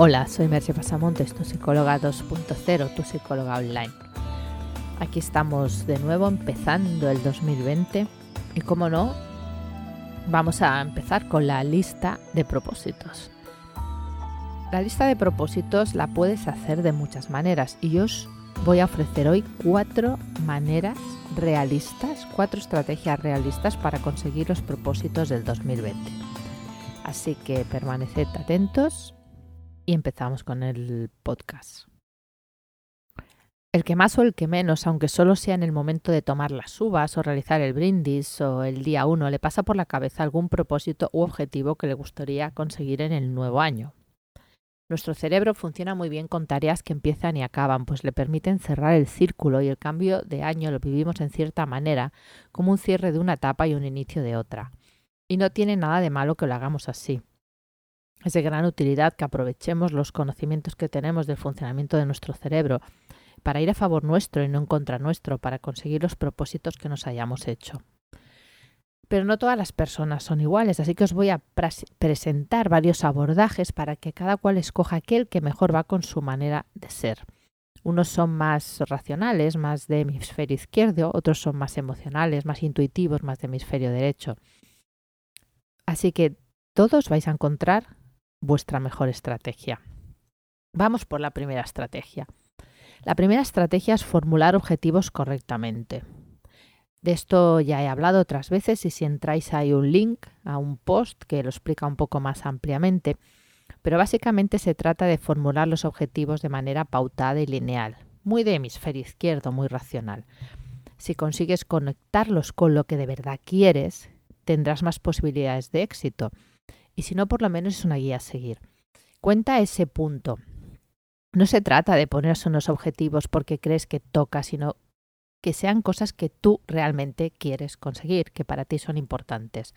Hola, soy Merce Pasamontes, tu psicóloga 2.0, tu psicóloga online. Aquí estamos de nuevo empezando el 2020 y como no, vamos a empezar con la lista de propósitos. La lista de propósitos la puedes hacer de muchas maneras y yo os voy a ofrecer hoy cuatro maneras realistas, cuatro estrategias realistas para conseguir los propósitos del 2020. Así que permaneced atentos y empezamos con el podcast. El que más o el que menos, aunque solo sea en el momento de tomar las uvas o realizar el brindis o el día uno, le pasa por la cabeza algún propósito u objetivo que le gustaría conseguir en el nuevo año. Nuestro cerebro funciona muy bien con tareas que empiezan y acaban, pues le permiten cerrar el círculo y el cambio de año lo vivimos en cierta manera, como un cierre de una etapa y un inicio de otra. Y no tiene nada de malo que lo hagamos así. Es de gran utilidad que aprovechemos los conocimientos que tenemos del funcionamiento de nuestro cerebro para ir a favor nuestro y no en contra nuestro, para conseguir los propósitos que nos hayamos hecho. Pero no todas las personas son iguales, así que os voy a presentar varios abordajes para que cada cual escoja aquel que mejor va con su manera de ser. Unos son más racionales, más de hemisferio izquierdo, otros son más emocionales, más intuitivos, más de hemisferio derecho. Así que todos vais a encontrar vuestra mejor estrategia. Vamos por la primera estrategia. La primera estrategia es formular objetivos correctamente. De esto ya he hablado otras veces y si entráis hay un link a un post que lo explica un poco más ampliamente, pero básicamente se trata de formular los objetivos de manera pautada y lineal, muy de hemisferio izquierdo, muy racional. Si consigues conectarlos con lo que de verdad quieres, tendrás más posibilidades de éxito y si no, por lo menos es una guía a seguir. Cuenta ese punto. No se trata de ponerse unos objetivos porque crees que toca, sino que sean cosas que tú realmente quieres conseguir, que para ti son importantes.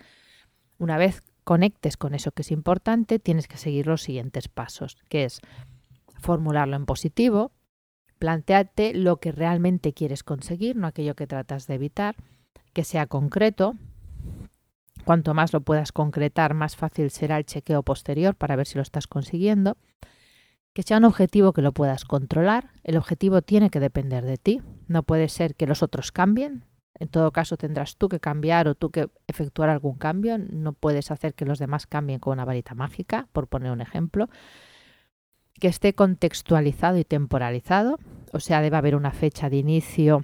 Una vez conectes con eso que es importante, tienes que seguir los siguientes pasos, que es formularlo en positivo, plantearte lo que realmente quieres conseguir, no aquello que tratas de evitar, que sea concreto, Cuanto más lo puedas concretar, más fácil será el chequeo posterior para ver si lo estás consiguiendo. Que sea un objetivo que lo puedas controlar. El objetivo tiene que depender de ti. No puede ser que los otros cambien. En todo caso, tendrás tú que cambiar o tú que efectuar algún cambio. No puedes hacer que los demás cambien con una varita mágica, por poner un ejemplo. Que esté contextualizado y temporalizado. O sea, debe haber una fecha de inicio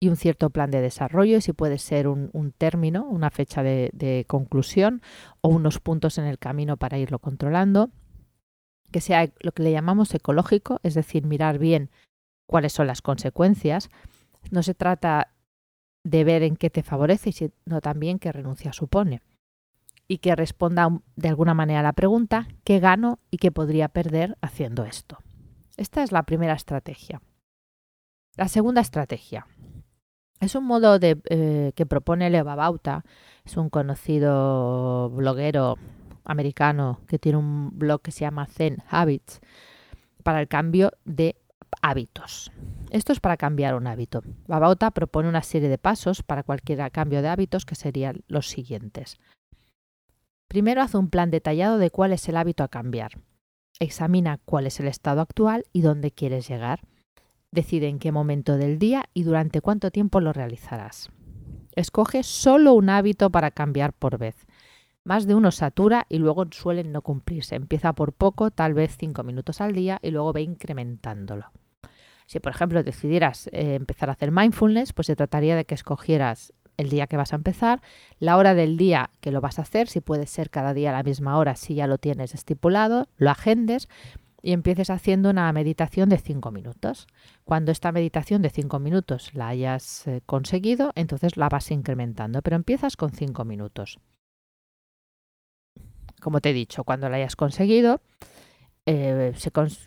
y un cierto plan de desarrollo, si puede ser un, término, una fecha de, conclusión o unos puntos en el camino para irlo controlando. Que sea lo que le llamamos ecológico, es decir, mirar bien cuáles son las consecuencias. No se trata de ver en qué te favorece, sino también qué renuncia supone. Y que responda de alguna manera a la pregunta, ¿qué gano y qué podría perder haciendo esto? Esta es la primera estrategia. La segunda estrategia, es un modo eh, que propone Leo Babauta, es un conocido bloguero americano que tiene un blog que se llama Zen Habits para el cambio de hábitos. Esto es para cambiar un hábito. Babauta propone una serie de pasos para cualquier cambio de hábitos que serían los siguientes. Primero haz un plan detallado de cuál es el hábito a cambiar. Examina cuál es el estado actual y dónde quieres llegar. Decide en qué momento del día y durante cuánto tiempo lo realizarás. Escoge solo un hábito para cambiar por vez. Más de uno satura y luego suelen no cumplirse. Empieza por poco, tal vez cinco minutos al día y luego ve incrementándolo. Si, por ejemplo, decidieras eh, empezar a hacer mindfulness, pues se trataría de que escogieras el día que vas a empezar, la hora del día que lo vas a hacer, si puede ser cada día a la misma hora, si ya lo tienes estipulado, lo agendes y empieces haciendo una meditación de cinco minutos. Cuando esta meditación de cinco minutos la hayas eh, conseguido, entonces la vas incrementando, pero empiezas con cinco minutos. Como te he dicho, cuando la hayas conseguido, eh,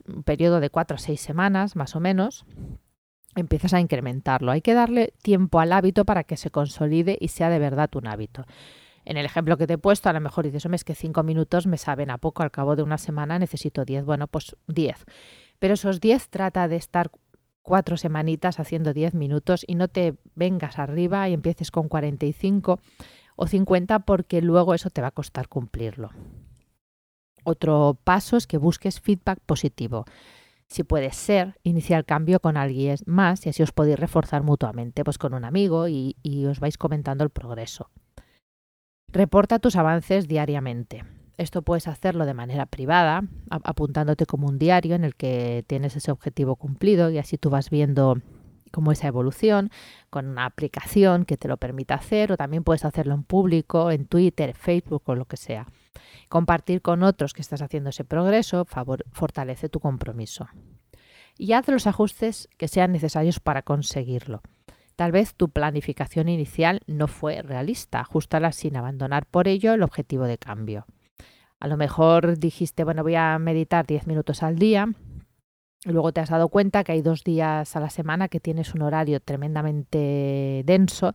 un periodo de cuatro a seis semanas más o menos, empiezas a incrementarlo. Hay que darle tiempo al hábito para que se consolide y sea de verdad un hábito. En el ejemplo que te he puesto, a lo mejor dices, hombre, es que cinco minutos me saben a poco, al cabo de una semana necesito diez. Bueno, pues diez. Pero esos diez trata de estar cuatro semanitas haciendo diez minutos y no te vengas arriba y empieces con 45 o 50 porque luego eso te va a costar cumplirlo. Otro paso es que busques feedback positivo. Si puede ser, iniciar el cambio con alguien más y así os podéis reforzar mutuamente, pues con un amigo y os vais comentando el progreso. Reporta tus avances diariamente. Esto puedes hacerlo de manera privada, apuntándote como un diario en el que tienes ese objetivo cumplido y así tú vas viendo cómo esa evolución con una aplicación que te lo permita hacer o también puedes hacerlo en público, en Twitter, Facebook o lo que sea. Compartir con otros que estás haciendo ese progreso fortalece tu compromiso. Y haz los ajustes que sean necesarios para conseguirlo. Tal vez tu planificación inicial no fue realista, ajustala sin abandonar por ello el objetivo de cambio. A lo mejor dijiste, bueno, voy a meditar 10 minutos al día, y luego te has dado cuenta que hay dos días a la semana que tienes un horario tremendamente denso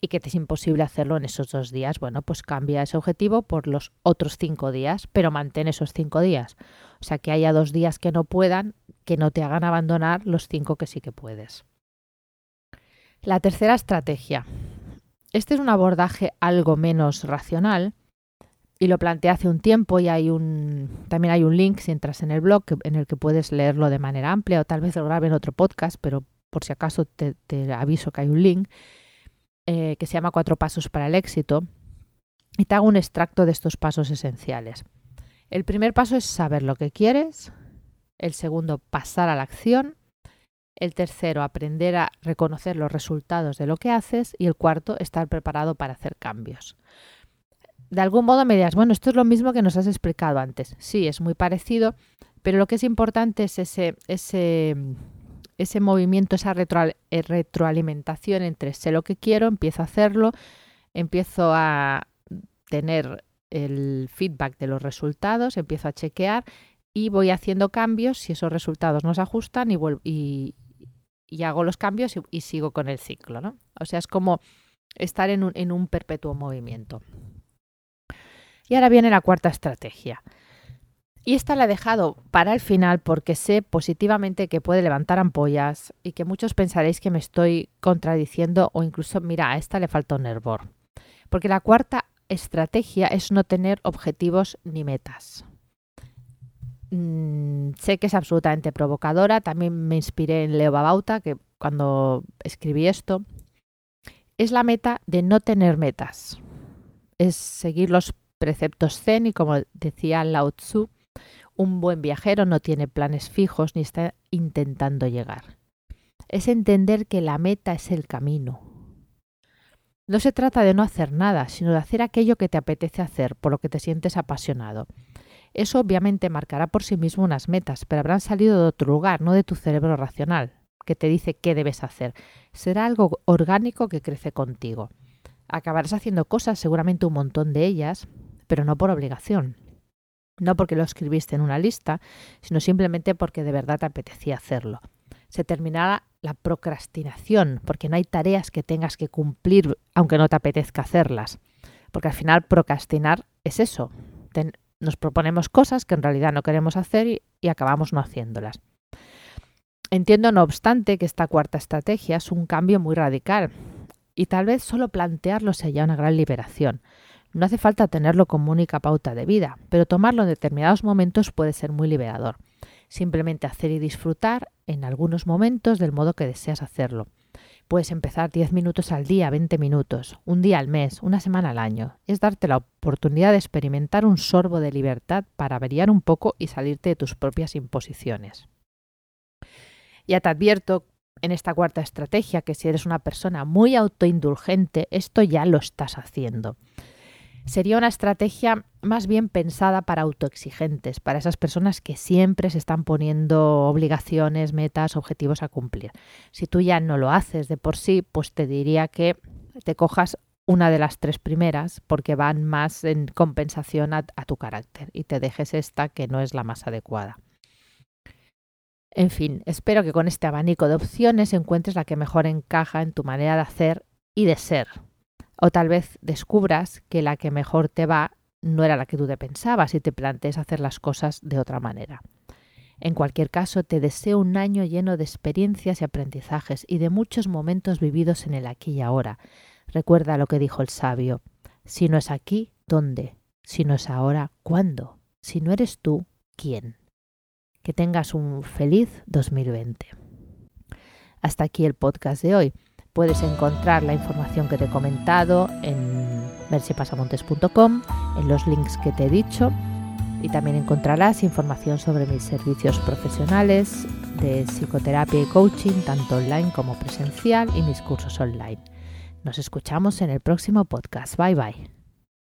y que te es imposible hacerlo en esos dos días. Bueno, pues cambia ese objetivo por los otros cinco días, pero mantén esos cinco días. O sea, que haya dos días que no puedan, que no te hagan abandonar los cinco que sí que puedes. La tercera estrategia. Este es un abordaje algo menos racional y lo planteé hace un tiempo y hay un también hay un link si entras en el blog en el que puedes leerlo de manera amplia o tal vez lo grabe en otro podcast, pero por si acaso te, aviso que hay un link eh, que se llama Cuatro Pasos para el Éxito y te hago un extracto de estos pasos esenciales. El primer paso es saber lo que quieres, el segundo pasar a la acción, el tercero aprender a reconocer los resultados de lo que haces y el cuarto estar preparado para hacer cambios de algún modo me dirás, bueno, esto es lo mismo que nos has explicado antes. Sí, es muy parecido, pero lo que es importante es ese, ese, ese movimiento, esa eh, retroalimentación entre sé lo que quiero, empiezo a hacerlo, empiezo a tener el feedback de los resultados, empiezo a chequear y voy haciendo cambios si esos resultados no se ajustan y, y, y hago los cambios y, sigo con el ciclo. ¿no? O sea, es como estar en un, en un perpetuo movimiento. Y ahora viene la cuarta estrategia. Y esta la he dejado para el final porque sé positivamente que puede levantar ampollas y que muchos pensaréis que me estoy contradiciendo o incluso, mira, a esta le falta un hervor. Porque la cuarta estrategia es no tener objetivos ni metas. Mm, sé que es absolutamente provocadora, también me inspiré en Leo Babauta, que cuando escribí esto, es la meta de no tener metas. Es seguir los preceptos zen y como decía Lao Tzu, un buen viajero no tiene planes fijos ni está intentando llegar. Es entender que la meta es el camino. No se trata de no hacer nada, sino de hacer aquello que te apetece hacer, por lo que te sientes apasionado. Eso obviamente marcará por sí mismo unas metas, pero habrán salido de otro lugar, no de tu cerebro racional, que te dice qué debes hacer. Será algo orgánico que crece contigo. Acabarás haciendo cosas, seguramente un montón de ellas, pero no por obligación. No porque lo escribiste en una lista, sino simplemente porque de verdad te apetecía hacerlo. Se terminará la procrastinación, porque no hay tareas que tengas que cumplir aunque no te apetezca hacerlas. Porque al final procrastinar es eso. Nos proponemos cosas que en realidad no queremos hacer y, acabamos no haciéndolas. Entiendo, no obstante, que esta cuarta estrategia es un cambio muy radical y tal vez solo plantearlo sea una gran liberación. No hace falta tenerlo como única pauta de vida, pero tomarlo en determinados momentos puede ser muy liberador. Simplemente hacer y disfrutar en algunos momentos del modo que deseas hacerlo. Puedes empezar 10 minutos al día, 20 minutos, un día al mes, una semana al año. Es darte la oportunidad de experimentar un sorbo de libertad para variar un poco y salirte de tus propias imposiciones. Ya te advierto en esta cuarta estrategia que si eres una persona muy autoindulgente, esto ya lo estás haciendo sería una estrategia más bien pensada para autoexigentes, para esas personas que siempre se están poniendo obligaciones, metas, objetivos a cumplir. Si tú ya no lo haces de por sí, pues te diría que te cojas una de las tres primeras porque van más en compensación a, tu carácter y te dejes esta que no es la más adecuada. En fin, espero que con este abanico de opciones encuentres la que mejor encaja en tu manera de hacer y de ser, o tal vez descubras que la que mejor te va no era la que tú te pensabas y te plantees hacer las cosas de otra manera. En cualquier caso, te deseo un año lleno de experiencias y aprendizajes y de muchos momentos vividos en el aquí y ahora. Recuerda lo que dijo el sabio. Si no es aquí, ¿dónde? Si no es ahora, ¿cuándo? Si no eres tú, ¿quién? Que tengas un feliz 2020. Hasta aquí el podcast de hoy. Puedes encontrar la información que te he comentado en mercipasamontes.com, en los links que te he dicho y también encontrarás información sobre mis servicios profesionales de psicoterapia y coaching, tanto online como presencial, y mis cursos online. Nos escuchamos en el próximo podcast. Bye bye.